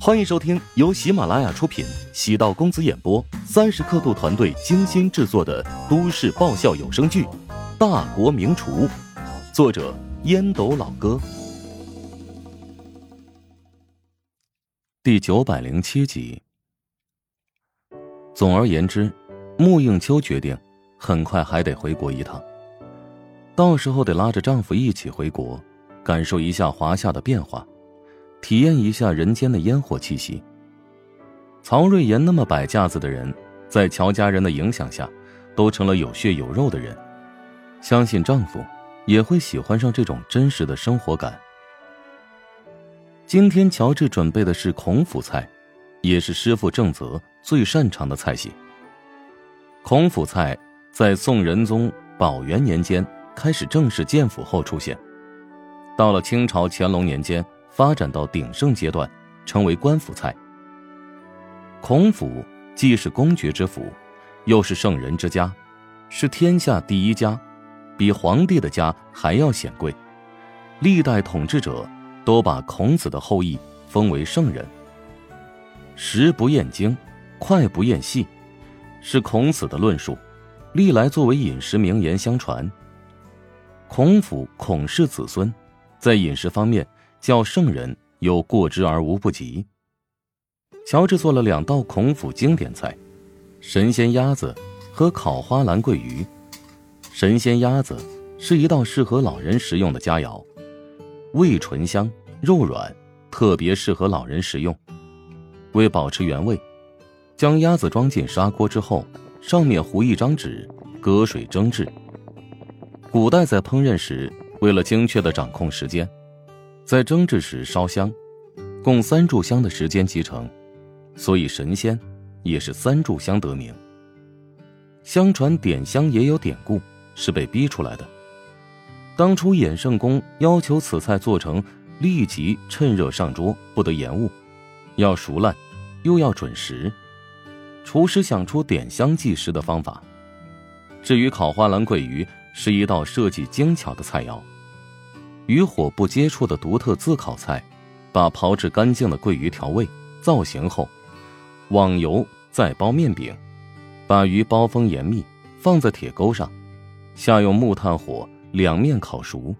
欢迎收听由喜马拉雅出品、喜道公子演播、三十刻度团队精心制作的都市爆笑有声剧《大国名厨》，作者烟斗老哥，第九百零七集。总而言之，穆应秋决定很快还得回国一趟，到时候得拉着丈夫一起回国，感受一下华夏的变化。体验一下人间的烟火气息。曹瑞妍那么摆架子的人，在乔家人的影响下，都成了有血有肉的人。相信丈夫也会喜欢上这种真实的生活感。今天乔治准备的是孔府菜，也是师傅郑泽最擅长的菜系。孔府菜在宋仁宗宝元年间开始正式建府后出现，到了清朝乾隆年间。发展到鼎盛阶段，成为官府菜。孔府既是公爵之府，又是圣人之家，是天下第一家，比皇帝的家还要显贵。历代统治者都把孔子的后裔封为圣人。食不厌精，脍不厌细，是孔子的论述，历来作为饮食名言相传。孔府孔氏子孙，在饮食方面。叫圣人有过之而无不及。乔治做了两道孔府经典菜：神仙鸭子和烤花兰桂鱼。神仙鸭子是一道适合老人食用的佳肴，味醇香，肉软，特别适合老人食用。为保持原味，将鸭子装进砂锅之后，上面糊一张纸，隔水蒸制。古代在烹饪时，为了精确的掌控时间。在蒸制时烧香，共三炷香的时间即成，所以神仙也是三炷香得名。相传点香也有典故，是被逼出来的。当初衍圣公要求此菜做成立即趁热上桌，不得延误，要熟烂，又要准时。厨师想出点香计时的方法。至于烤花兰桂鱼，是一道设计精巧的菜肴。与火不接触的独特自烤菜，把炮制干净的桂鱼调味造型后，网油再包面饼，把鱼包封严密，放在铁钩上，下用木炭火两面烤熟。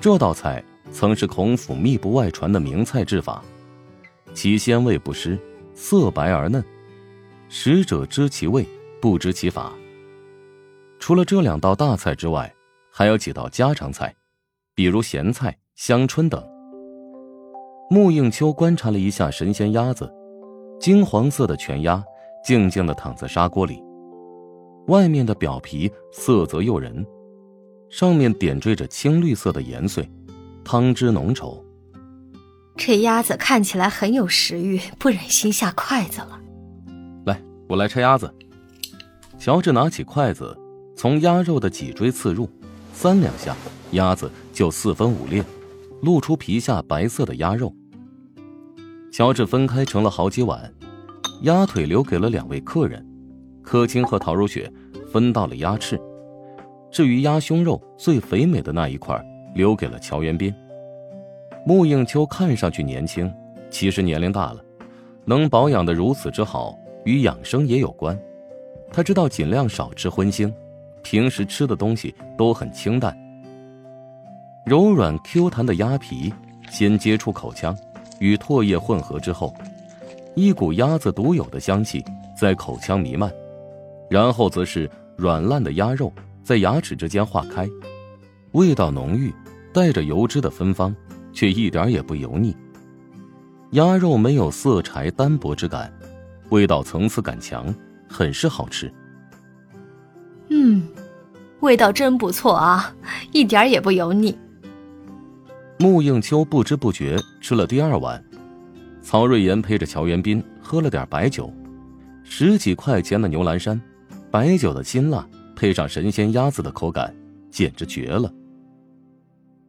这道菜曾是孔府秘不外传的名菜制法，其鲜味不失，色白而嫩，食者知其味，不知其法。除了这两道大菜之外，还有几道家常菜。比如咸菜、香椿等。穆应秋观察了一下神仙鸭子，金黄色的全鸭静静的躺在砂锅里，外面的表皮色泽诱人，上面点缀着青绿色的盐碎，汤汁浓稠。这鸭子看起来很有食欲，不忍心下筷子了。来，我来拆鸭子。乔治拿起筷子，从鸭肉的脊椎刺入，三两下。鸭子就四分五裂，露出皮下白色的鸭肉。乔治分开成了好几碗，鸭腿留给了两位客人，柯青和陶如雪分到了鸭翅，至于鸭胸肉最肥美的那一块，留给了乔元斌。穆应秋看上去年轻，其实年龄大了，能保养的如此之好，与养生也有关。他知道尽量少吃荤腥，平时吃的东西都很清淡。柔软 Q 弹的鸭皮先接触口腔，与唾液混合之后，一股鸭子独有的香气在口腔弥漫，然后则是软烂的鸭肉在牙齿之间化开，味道浓郁，带着油脂的芬芳，却一点也不油腻。鸭肉没有色柴单薄之感，味道层次感强，很是好吃。嗯，味道真不错啊，一点也不油腻。穆应秋不知不觉吃了第二碗，曹瑞妍陪着乔元斌喝了点白酒，十几块钱的牛栏山，白酒的辛辣配上神仙鸭子的口感，简直绝了。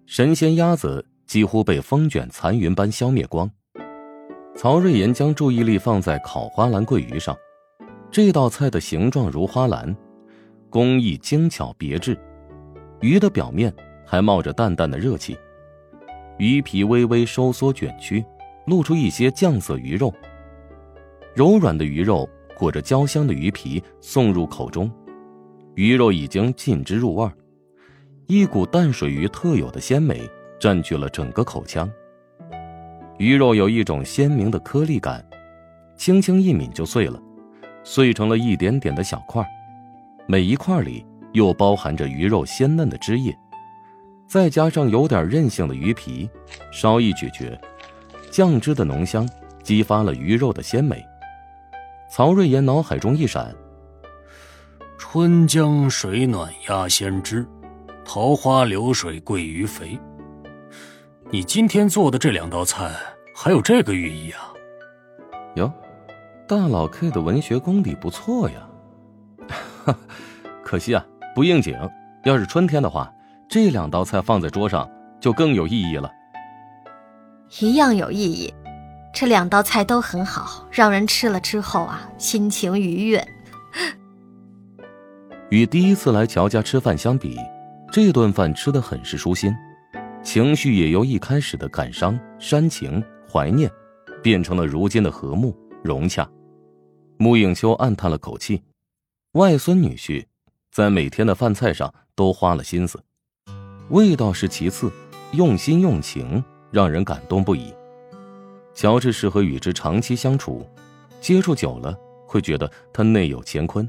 神仙鸭子几乎被风卷残云般消灭光，曹瑞妍将注意力放在烤花兰桂鱼上，这道菜的形状如花篮，工艺精巧别致，鱼的表面还冒着淡淡的热气。鱼皮微微收缩卷曲，露出一些酱色鱼肉。柔软的鱼肉裹着焦香的鱼皮送入口中，鱼肉已经浸汁入味，一股淡水鱼特有的鲜美占据了整个口腔。鱼肉有一种鲜明的颗粒感，轻轻一抿就碎了，碎成了一点点的小块，每一块里又包含着鱼肉鲜嫩的汁液，再加上有点韧性的鱼皮，稍一咀嚼，酱汁的浓香激发了鱼肉的鲜美。曹瑞妍脑海中一闪：“春江水暖鸭先知，桃花流水鳜鱼肥。你今天做的这两道菜还有这个寓意啊？哟，大佬 K 的文学功底不错呀。可惜啊，不应景。要是春天的话，这两道菜放在桌上就更有意义了。一样有意义。”这两道菜都很好，让人吃了之后啊，心情愉悦。与第一次来乔家吃饭相比，这顿饭吃的很是舒心，情绪也由一开始的感伤、煽情、怀念，变成了如今的和睦融洽。穆影秋暗叹了口气，外孙女婿在每天的饭菜上都花了心思，味道是其次，用心用情让人感动不已。乔治适合与之长期相处，接触久了会觉得他内有乾坤。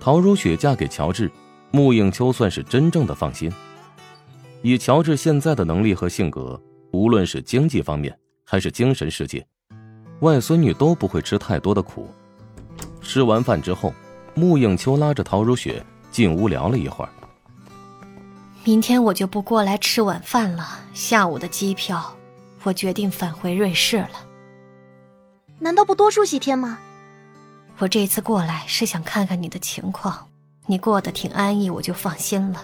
陶如雪嫁给乔治，穆应秋算是真正的放心。以乔治现在的能力和性格，无论是经济方面还是精神世界，外孙女都不会吃太多的苦。吃完饭之后，穆应秋拉着陶如雪进屋聊了一会儿。明天我就不过来吃晚饭了，下午的机票。我决定返回瑞士了。难道不多住几天吗？我这次过来是想看看你的情况，你过得挺安逸，我就放心了。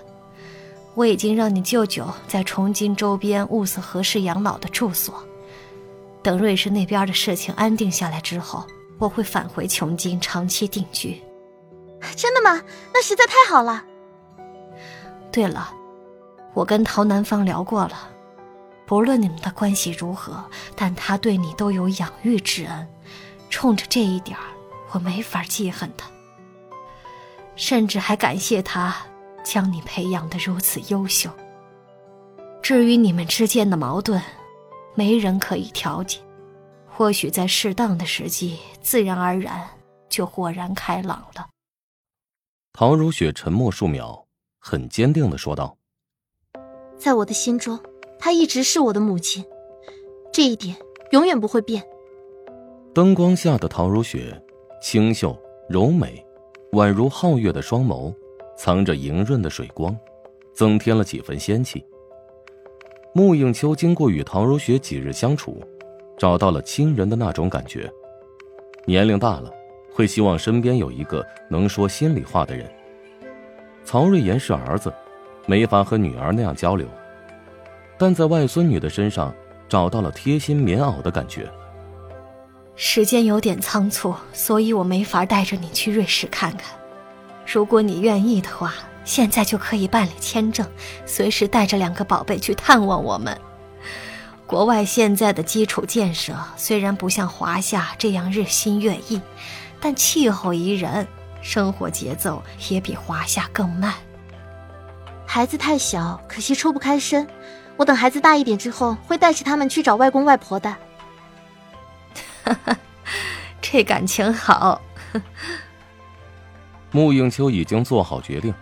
我已经让你舅舅在崇金周边物色合适养老的住所。等瑞士那边的事情安定下来之后，我会返回琼金长期定居。真的吗？那实在太好了。对了，我跟陶南方聊过了。不论你们的关系如何，但他对你都有养育之恩，冲着这一点我没法记恨他。甚至还感谢他将你培养的如此优秀。至于你们之间的矛盾，没人可以调解，或许在适当的时机，自然而然就豁然开朗了。陶如雪沉默数秒，很坚定的说道：“在我的心中。”她一直是我的母亲，这一点永远不会变。灯光下的唐如雪，清秀柔美，宛如皓月的双眸，藏着莹润的水光，增添了几分仙气。穆影秋经过与唐如雪几日相处，找到了亲人的那种感觉。年龄大了，会希望身边有一个能说心里话的人。曹瑞妍是儿子，没法和女儿那样交流。但在外孙女的身上找到了贴心棉袄的感觉。时间有点仓促，所以我没法带着你去瑞士看看。如果你愿意的话，现在就可以办理签证，随时带着两个宝贝去探望我们。国外现在的基础建设虽然不像华夏这样日新月异，但气候宜人，生活节奏也比华夏更慢。孩子太小，可惜抽不开身。我等孩子大一点之后，会带着他们去找外公外婆的。哈哈，这感情好。穆应秋已经做好决定，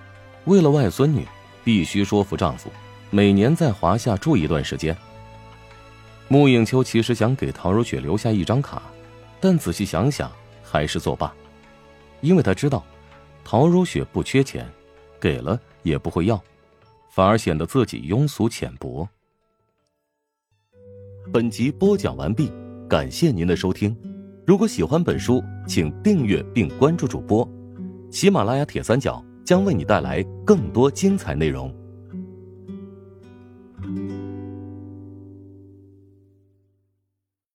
为了外孙女，必须说服丈夫，每年在华夏住一段时间。穆应秋其实想给陶如雪留下一张卡，但仔细想想，还是作罢，因为他知道，陶如雪不缺钱，给了也不会要。反而显得自己庸俗浅薄。本集播讲完毕，感谢您的收听。如果喜欢本书，请订阅并关注主播。喜马拉雅铁三角将为你带来更多精彩内容。